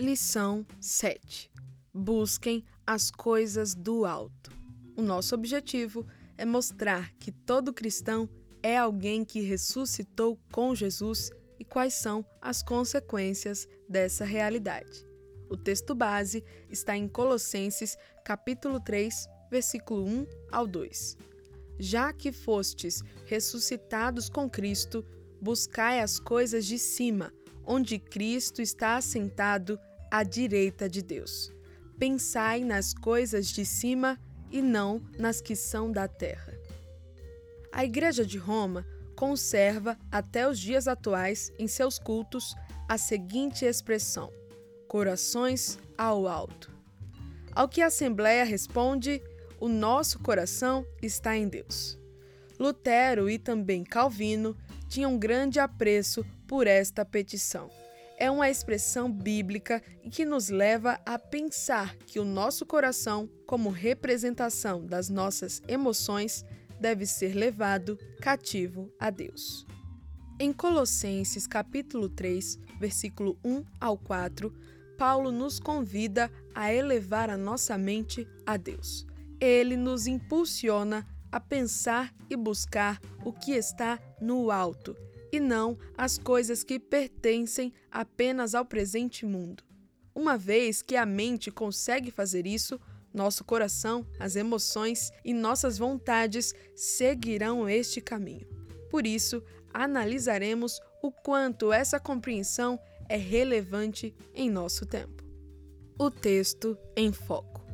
Lição 7. Busquem as coisas do alto. O nosso objetivo é mostrar que todo cristão é alguém que ressuscitou com Jesus e quais são as consequências dessa realidade. O texto base está em Colossenses, capítulo 3, versículo 1 ao 2. Já que fostes ressuscitados com Cristo, buscai as coisas de cima, onde Cristo está assentado à direita de Deus. Pensai nas coisas de cima e não nas que são da terra. A Igreja de Roma conserva até os dias atuais em seus cultos a seguinte expressão: corações ao alto. Ao que a Assembleia responde: o nosso coração está em Deus. Lutero e também Calvino tinham grande apreço por esta petição. É uma expressão bíblica que nos leva a pensar que o nosso coração, como representação das nossas emoções, deve ser levado cativo a Deus. Em Colossenses capítulo 3, versículo 1 ao 4, Paulo nos convida a elevar a nossa mente a Deus. Ele nos impulsiona a pensar e buscar o que está no alto e não as coisas que pertencem apenas ao presente mundo. Uma vez que a mente consegue fazer isso, nosso coração, as emoções e nossas vontades seguirão este caminho. Por isso, analisaremos o quanto essa compreensão é relevante em nosso tempo. O texto em foco.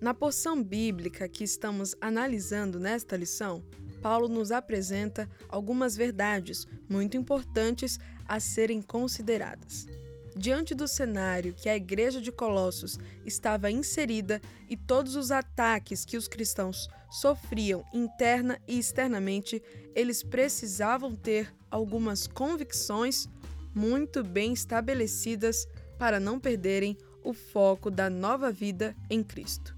Na porção bíblica que estamos analisando nesta lição, Paulo nos apresenta algumas verdades muito importantes a serem consideradas. Diante do cenário que a igreja de Colossos estava inserida e todos os ataques que os cristãos sofriam interna e externamente, eles precisavam ter algumas convicções muito bem estabelecidas para não perderem o foco da nova vida em Cristo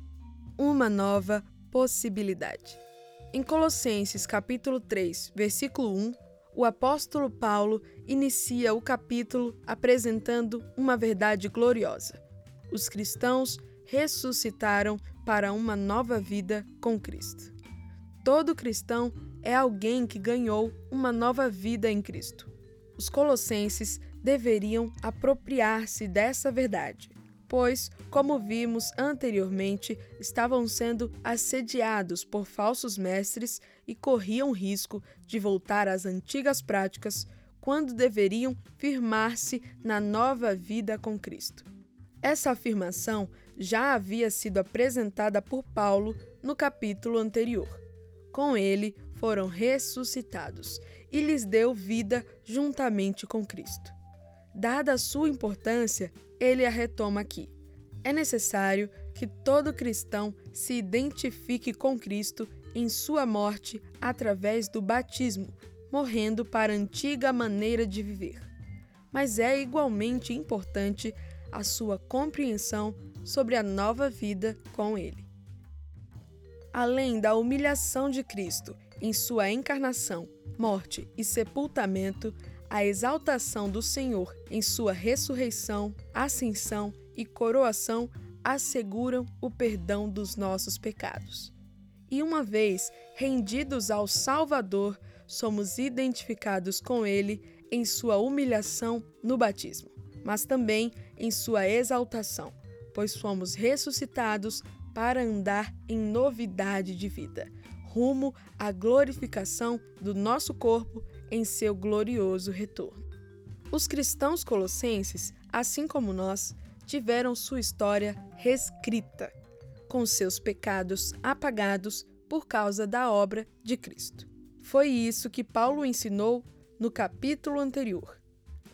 uma nova possibilidade. Em Colossenses capítulo 3, versículo 1, o apóstolo Paulo inicia o capítulo apresentando uma verdade gloriosa. Os cristãos ressuscitaram para uma nova vida com Cristo. Todo cristão é alguém que ganhou uma nova vida em Cristo. Os colossenses deveriam apropriar-se dessa verdade pois, como vimos anteriormente, estavam sendo assediados por falsos mestres e corriam risco de voltar às antigas práticas quando deveriam firmar-se na nova vida com Cristo. Essa afirmação já havia sido apresentada por Paulo no capítulo anterior. Com ele foram ressuscitados e lhes deu vida juntamente com Cristo. Dada a sua importância, ele a retoma aqui. É necessário que todo cristão se identifique com Cristo em sua morte através do batismo, morrendo para a antiga maneira de viver. Mas é igualmente importante a sua compreensão sobre a nova vida com Ele. Além da humilhação de Cristo em sua encarnação, morte e sepultamento, a exaltação do Senhor em sua ressurreição, ascensão e coroação asseguram o perdão dos nossos pecados. E uma vez rendidos ao Salvador, somos identificados com Ele em sua humilhação no batismo, mas também em sua exaltação, pois fomos ressuscitados para andar em novidade de vida, rumo à glorificação do nosso corpo em seu glorioso retorno. Os cristãos colossenses, assim como nós, tiveram sua história reescrita, com seus pecados apagados por causa da obra de Cristo. Foi isso que Paulo ensinou no capítulo anterior.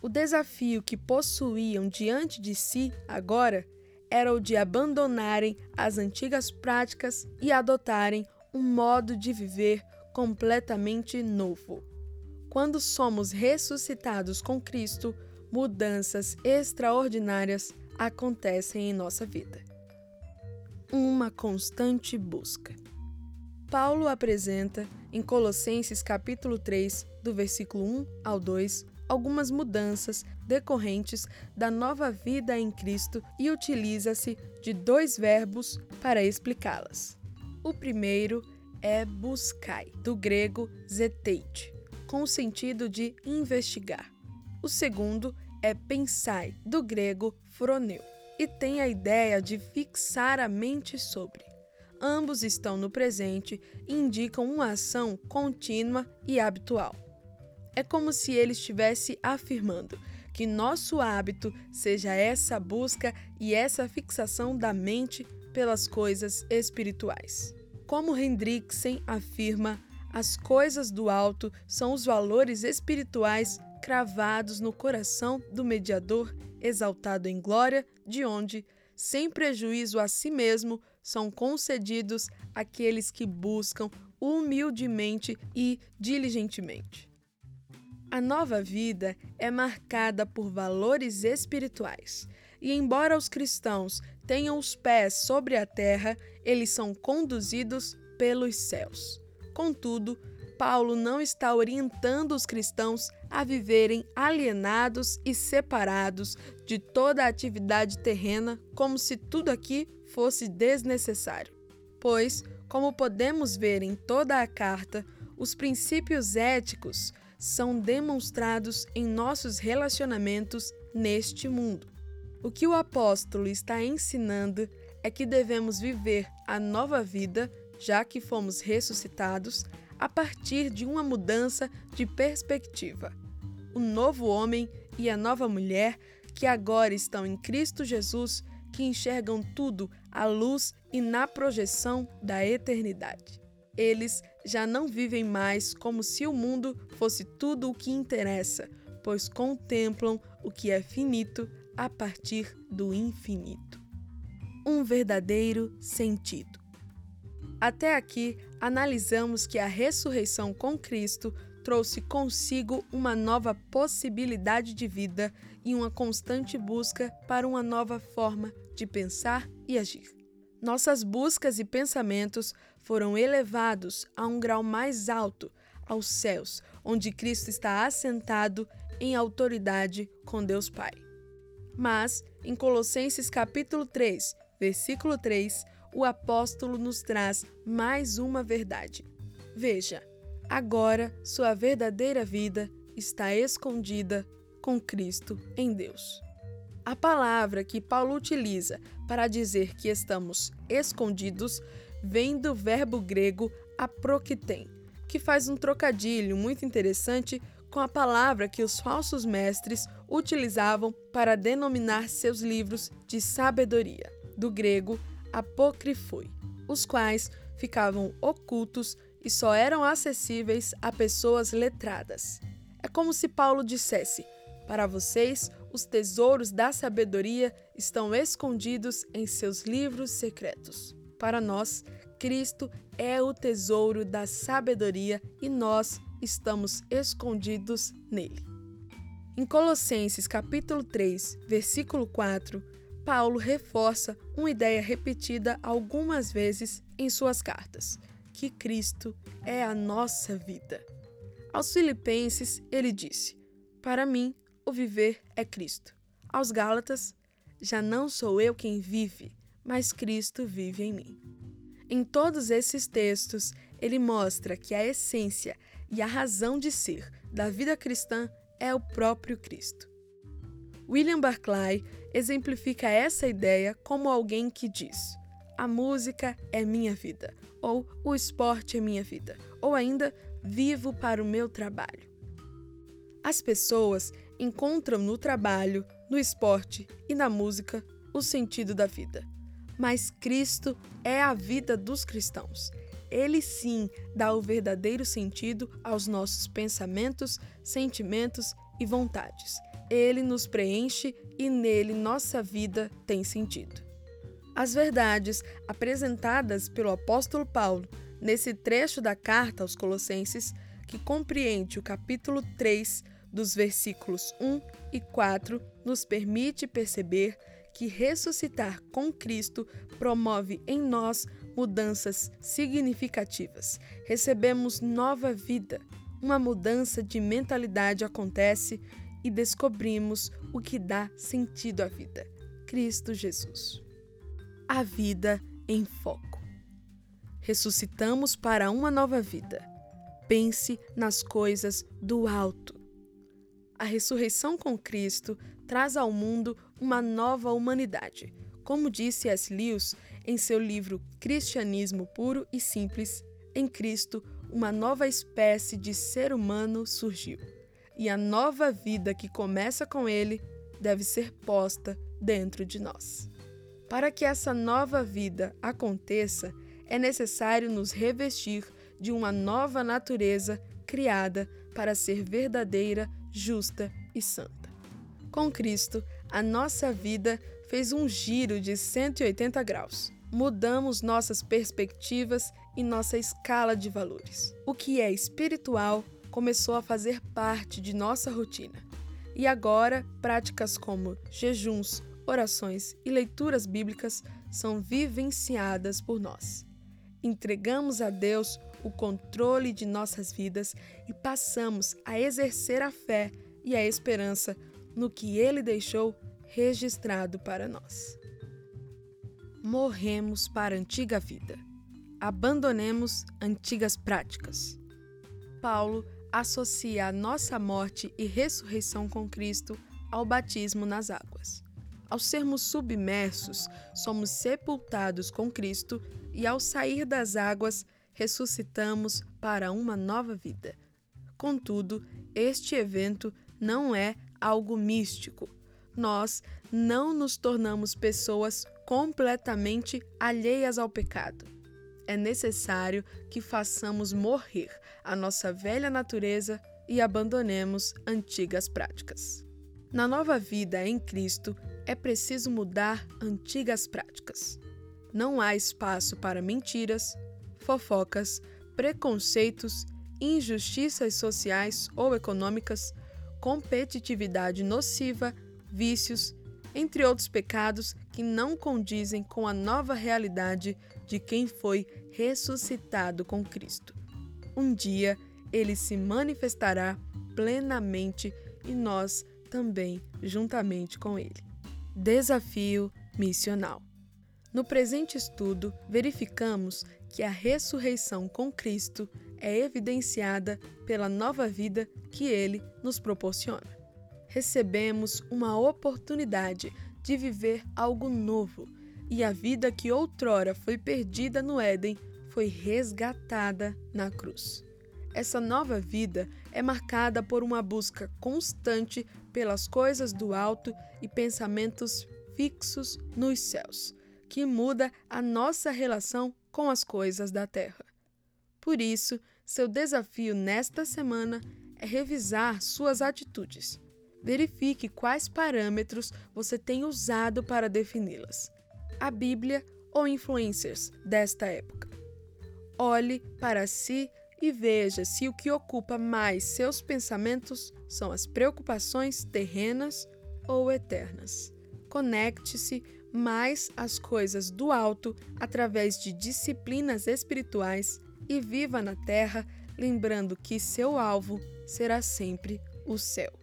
O desafio que possuíam diante de si agora era o de abandonarem as antigas práticas e adotarem um modo de viver completamente novo. Quando somos ressuscitados com Cristo, mudanças extraordinárias acontecem em nossa vida. Uma constante busca. Paulo apresenta em Colossenses capítulo 3, do versículo 1 ao 2, algumas mudanças decorrentes da nova vida em Cristo e utiliza-se de dois verbos para explicá-las. O primeiro é buscai, do grego zeteite, com o sentido de investigar. O segundo é pensai, do grego froneu, e tem a ideia de fixar a mente sobre. Ambos estão no presente e indicam uma ação contínua e habitual. É como se ele estivesse afirmando que nosso hábito seja essa busca e essa fixação da mente pelas coisas espirituais. Como Hendrickson afirma, as coisas do alto são os valores espirituais cravados no coração do mediador, exaltado em glória, de onde, sem prejuízo a si mesmo, são concedidos àqueles que buscam humildemente e diligentemente. A nova vida é marcada por valores espirituais, e embora os cristãos tenham os pés sobre a terra, eles são conduzidos pelos céus. Contudo, Paulo não está orientando os cristãos a viverem alienados e separados de toda a atividade terrena, como se tudo aqui fosse desnecessário. Pois, como podemos ver em toda a carta, os princípios éticos são demonstrados em nossos relacionamentos neste mundo. O que o apóstolo está ensinando é que devemos viver a nova vida, já que fomos ressuscitados, a partir de uma mudança de perspectiva. O novo homem e a nova mulher que agora estão em Cristo Jesus, que enxergam tudo à luz e na projeção da eternidade. Eles já não vivem mais como se o mundo fosse tudo o que interessa, pois contemplam o que é finito a partir do infinito. Um verdadeiro sentido. Até aqui, analisamos que a ressurreição com Cristo trouxe consigo uma nova possibilidade de vida e uma constante busca para uma nova forma de pensar e agir. Nossas buscas e pensamentos foram elevados a um grau mais alto, aos céus, onde Cristo está assentado em autoridade com Deus Pai. Mas, em Colossenses capítulo 3, versículo 3, o apóstolo nos traz mais uma verdade. Veja, agora sua verdadeira vida está escondida com Cristo em Deus. A palavra que Paulo utiliza para dizer que estamos escondidos vem do verbo grego aprokiten, que faz um trocadilho muito interessante com a palavra que os falsos mestres utilizavam para denominar seus livros de sabedoria, do grego apocrifoi, os quais ficavam ocultos e só eram acessíveis a pessoas letradas. É como se Paulo dissesse: Para vocês, os tesouros da sabedoria estão escondidos em seus livros secretos. Para nós, Cristo é o tesouro da sabedoria e nós estamos escondidos nele. Em Colossenses capítulo 3, versículo 4, Paulo reforça uma ideia repetida algumas vezes em suas cartas, que Cristo é a nossa vida. Aos Filipenses, ele disse: Para mim, o viver é Cristo. Aos Gálatas, já não sou eu quem vive, mas Cristo vive em mim. Em todos esses textos, ele mostra que a essência e a razão de ser da vida cristã é o próprio Cristo. William Barclay exemplifica essa ideia como alguém que diz: a música é minha vida, ou o esporte é minha vida, ou ainda vivo para o meu trabalho. As pessoas encontram no trabalho, no esporte e na música o sentido da vida. Mas Cristo é a vida dos cristãos. Ele sim dá o verdadeiro sentido aos nossos pensamentos, sentimentos e vontades. Ele nos preenche e nele nossa vida tem sentido. As verdades apresentadas pelo apóstolo Paulo nesse trecho da carta aos Colossenses, que compreende o capítulo 3 dos versículos 1 e 4 nos permite perceber que ressuscitar com Cristo promove em nós mudanças significativas. Recebemos nova vida. Uma mudança de mentalidade acontece e descobrimos o que dá sentido à vida: Cristo Jesus. A vida em foco. Ressuscitamos para uma nova vida. Pense nas coisas do alto. A ressurreição com Cristo traz ao mundo uma nova humanidade. Como disse S. Lewis em seu livro Cristianismo Puro e Simples, em Cristo, uma nova espécie de ser humano surgiu. E a nova vida que começa com ele deve ser posta dentro de nós. Para que essa nova vida aconteça, é necessário nos revestir de uma nova natureza criada para ser verdadeira, justa e santa. Com Cristo, a nossa vida fez um giro de 180 graus. Mudamos nossas perspectivas e nossa escala de valores. O que é espiritual começou a fazer parte de nossa rotina. E agora, práticas como jejuns, orações e leituras bíblicas são vivenciadas por nós. Entregamos a Deus o controle de nossas vidas e passamos a exercer a fé e a esperança no que Ele deixou registrado para nós. Morremos para a antiga vida. Abandonemos antigas práticas. Paulo associa a nossa morte e ressurreição com Cristo ao batismo nas águas. Ao sermos submersos, somos sepultados com Cristo e, ao sair das águas, ressuscitamos para uma nova vida. Contudo, este evento não é algo místico. Nós não nos tornamos pessoas completamente alheias ao pecado. É necessário que façamos morrer a nossa velha natureza e abandonemos antigas práticas. Na nova vida em Cristo, é preciso mudar antigas práticas. Não há espaço para mentiras, fofocas, preconceitos, injustiças sociais ou econômicas, competitividade nociva, vícios, entre outros pecados que não condizem com a nova realidade de quem foi ressuscitado com Cristo. Um dia ele se manifestará plenamente e nós também juntamente com ele. Desafio missional. No presente estudo, verificamos que a ressurreição com Cristo é evidenciada pela nova vida que ele nos proporciona. Recebemos uma oportunidade de viver algo novo, e a vida que outrora foi perdida no Éden foi resgatada na cruz. Essa nova vida é marcada por uma busca constante pelas coisas do alto e pensamentos fixos nos céus, que muda a nossa relação com as coisas da terra. Por isso, seu desafio nesta semana é revisar suas atitudes. Verifique quais parâmetros você tem usado para defini-las. A Bíblia ou influencers desta época. Olhe para si e veja se o que ocupa mais seus pensamentos são as preocupações terrenas ou eternas. Conecte-se mais às coisas do alto através de disciplinas espirituais e viva na terra, lembrando que seu alvo será sempre o céu.